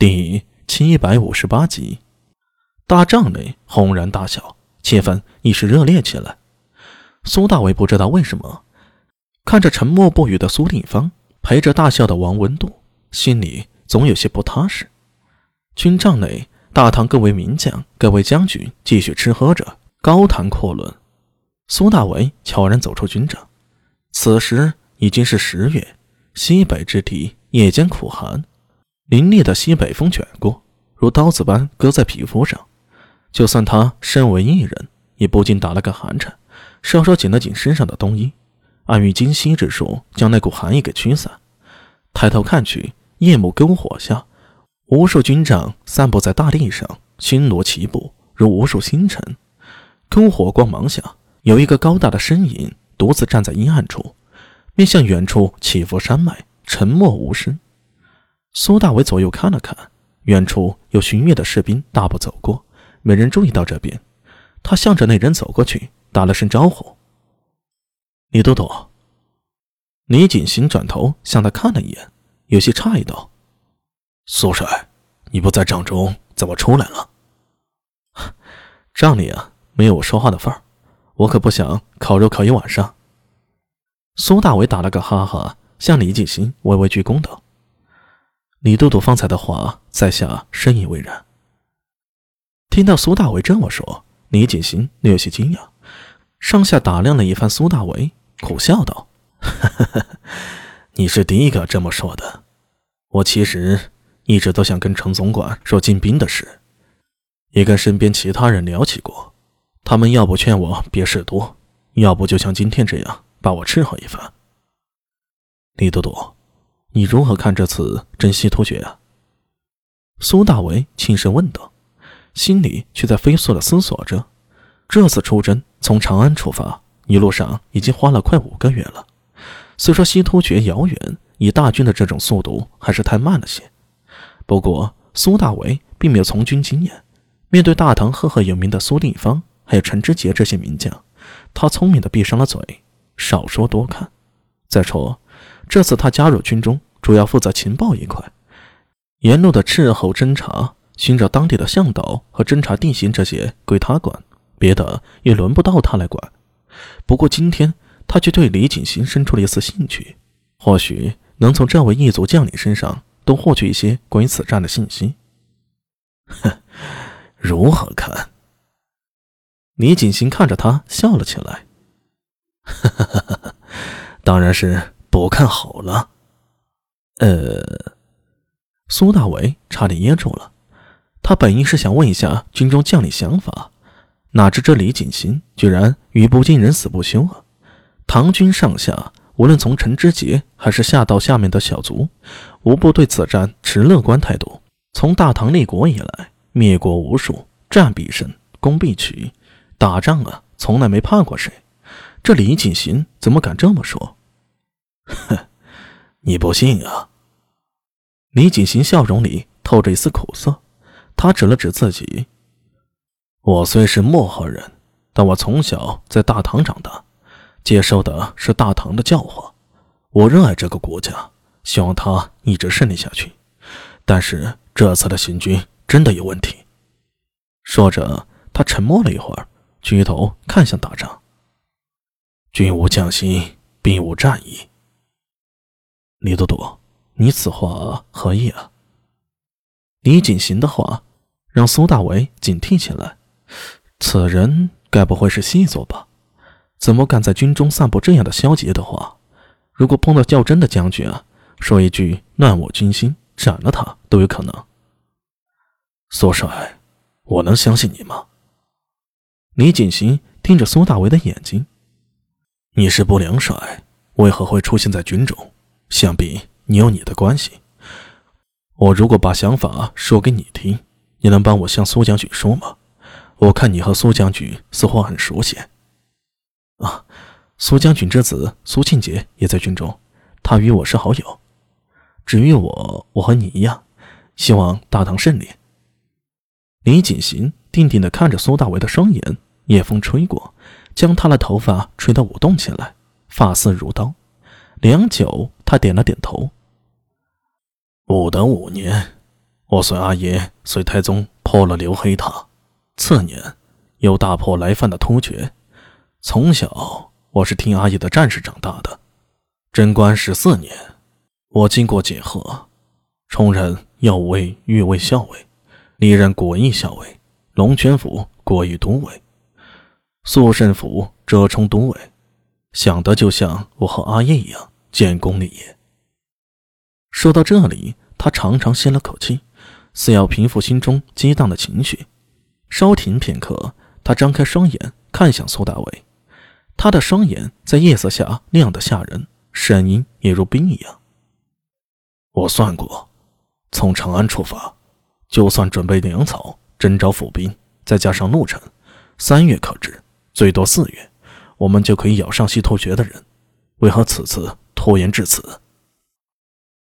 第七百五十八集，大帐内轰然大笑，气氛一时热烈起来。苏大伟不知道为什么，看着沉默不语的苏定方，陪着大笑的王文度，心里总有些不踏实。军帐内，大唐各位名将、各位将军继续吃喝着，高谈阔论。苏大伟悄然走出军帐，此时已经是十月，西北之地夜间苦寒。凛冽的西北风卷过，如刀子般割在皮肤上。就算他身为一人，也不禁打了个寒颤，稍稍紧了紧身上的冬衣，暗于今夕之术将那股寒意给驱散。抬头看去，夜幕篝火下，无数军帐散布在大地上，星罗棋布，如无数星辰。篝火光芒下，有一个高大的身影独自站在阴暗处，面向远处起伏山脉，沉默无声。苏大伟左右看了看，远处有巡阅的士兵大步走过，没人注意到这边。他向着那人走过去，打了声招呼：“李都督。”李锦行转头向他看了一眼，有些诧异道：“苏帅，你不在帐中，怎么出来了？”帐里啊，没有我说话的份儿，我可不想烤肉烤一晚上。苏大伟打了个哈哈，向李锦行微微鞠躬道。李都督方才的话，在下深以为然。听到苏大为这么说，李锦行略有些惊讶，上下打量了一番苏大为，苦笑道：“你是第一个这么说的。我其实一直都想跟程总管说进兵的事，也跟身边其他人聊起过，他们要不劝我别事多，要不就像今天这样把我伺候一番。李都督。”你如何看这次征西突厥啊？苏大为轻声问道，心里却在飞速的思索着。这次出征从长安出发，一路上已经花了快五个月了。虽说西突厥遥远，以大军的这种速度还是太慢了些。不过苏大为并没有从军经验，面对大唐赫赫有名的苏定方还有陈知节这些名将，他聪明的闭上了嘴，少说多看。再说。这次他加入军中，主要负责情报一块，沿路的伺候、侦查、寻找当地的向导和侦查地形这些归他管，别的也轮不到他来管。不过今天他却对李锦行生出了一丝兴趣，或许能从这位异族将领身上多获取一些关于此战的信息。哼，如何看？李锦行看着他笑了起来，哈哈哈哈当然是。不看好了，呃，苏大为差点噎住了。他本意是想问一下军中将领想法，哪知这李锦行居然语不惊人死不休啊！唐军上下，无论从陈知杰还是下到下面的小卒，无不对此战持乐观态度。从大唐立国以来，灭国无数，战必胜，攻必取，打仗啊，从来没怕过谁。这李锦行怎么敢这么说？哼，你不信啊？李锦行笑容里透着一丝苦涩，他指了指自己：“我虽是漠河人，但我从小在大唐长大，接受的是大唐的教化。我热爱这个国家，希望它一直顺利下去。但是这次的行军真的有问题。”说着，他沉默了一会儿，举头看向大帐：“军无将心，兵无战意。”李都督，你此话何意啊？李锦行的话让苏大为警惕起来。此人该不会是细作吧？怎么敢在军中散布这样的消极的话？如果碰到较真的将军啊，说一句乱我军心，斩了他都有可能。苏帅，我能相信你吗？李锦行盯着苏大为的眼睛。你是不良帅，为何会出现在军中？想必你有你的关系。我如果把想法说给你听，你能帮我向苏将军说吗？我看你和苏将军似乎很熟悉。啊，苏将军之子苏庆杰也在军中，他与我是好友。至于我，我和你一样，希望大唐胜利。李锦行定定地看着苏大为的双眼，夜风吹过，将他的头发吹得舞动起来，发丝如刀。良久，他点了点头。武德五年，我随阿爷随太宗破了刘黑塔，次年又大破来犯的突厥。从小我是听阿爷的战事长大的。贞观十四年，我经过检核，充任右卫御卫校尉，历任国义校尉、龙泉府国义都尉、肃慎府遮冲都尉，想的就像我和阿燕一样建功立业。说到这里，他长长吸了口气。似要平复心中激荡的情绪，稍停片刻，他张开双眼看向苏大伟，他的双眼在夜色下亮得吓人，声音也如冰一样。我算过，从长安出发，就算准备粮草、征召府兵，再加上路程，三月可至，最多四月，我们就可以咬上西突厥的人。为何此次拖延至此？